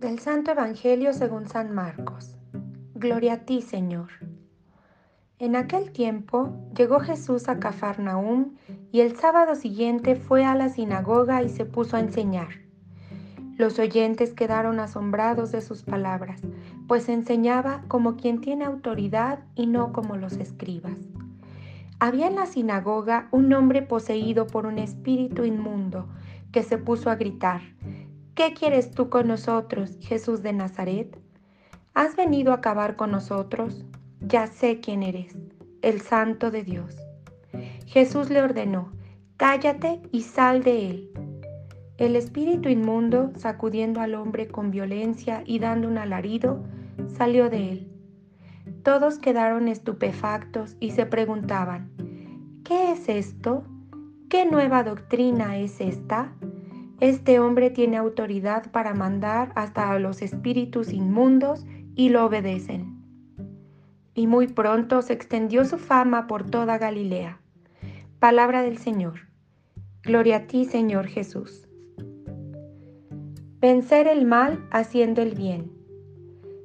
Del Santo Evangelio según San Marcos. Gloria a ti, Señor. En aquel tiempo llegó Jesús a Cafarnaúm y el sábado siguiente fue a la sinagoga y se puso a enseñar. Los oyentes quedaron asombrados de sus palabras, pues enseñaba como quien tiene autoridad y no como los escribas. Había en la sinagoga un hombre poseído por un espíritu inmundo que se puso a gritar, ¿Qué quieres tú con nosotros, Jesús de Nazaret? ¿Has venido a acabar con nosotros? Ya sé quién eres, el Santo de Dios. Jesús le ordenó, Cállate y sal de él. El espíritu inmundo, sacudiendo al hombre con violencia y dando un alarido, salió de él. Todos quedaron estupefactos y se preguntaban, ¿qué es esto? ¿Qué nueva doctrina es esta? Este hombre tiene autoridad para mandar hasta a los espíritus inmundos y lo obedecen. Y muy pronto se extendió su fama por toda Galilea. Palabra del Señor. Gloria a ti, Señor Jesús. Vencer el mal haciendo el bien.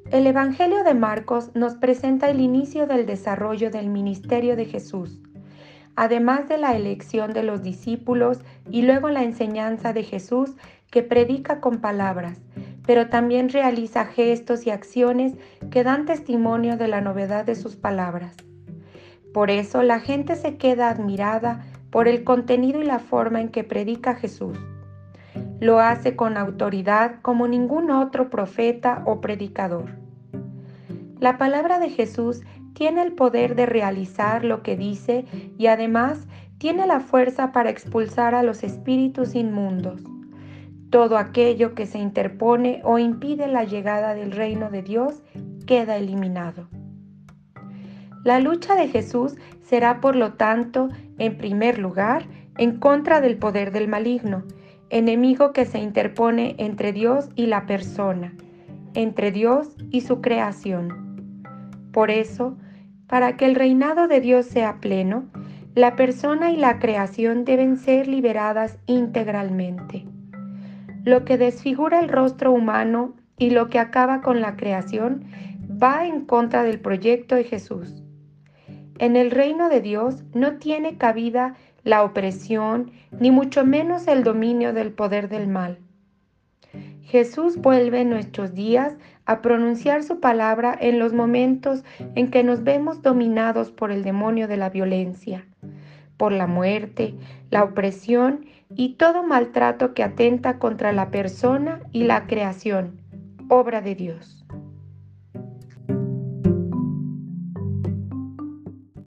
El Evangelio de Marcos nos presenta el inicio del desarrollo del ministerio de Jesús además de la elección de los discípulos y luego la enseñanza de Jesús que predica con palabras, pero también realiza gestos y acciones que dan testimonio de la novedad de sus palabras. Por eso la gente se queda admirada por el contenido y la forma en que predica Jesús. Lo hace con autoridad como ningún otro profeta o predicador. La palabra de Jesús tiene el poder de realizar lo que dice y además tiene la fuerza para expulsar a los espíritus inmundos. Todo aquello que se interpone o impide la llegada del reino de Dios queda eliminado. La lucha de Jesús será, por lo tanto, en primer lugar, en contra del poder del maligno, enemigo que se interpone entre Dios y la persona, entre Dios y su creación. Por eso, para que el reinado de Dios sea pleno, la persona y la creación deben ser liberadas integralmente. Lo que desfigura el rostro humano y lo que acaba con la creación va en contra del proyecto de Jesús. En el reino de Dios no tiene cabida la opresión, ni mucho menos el dominio del poder del mal. Jesús vuelve en nuestros días a pronunciar su palabra en los momentos en que nos vemos dominados por el demonio de la violencia, por la muerte, la opresión y todo maltrato que atenta contra la persona y la creación, obra de Dios.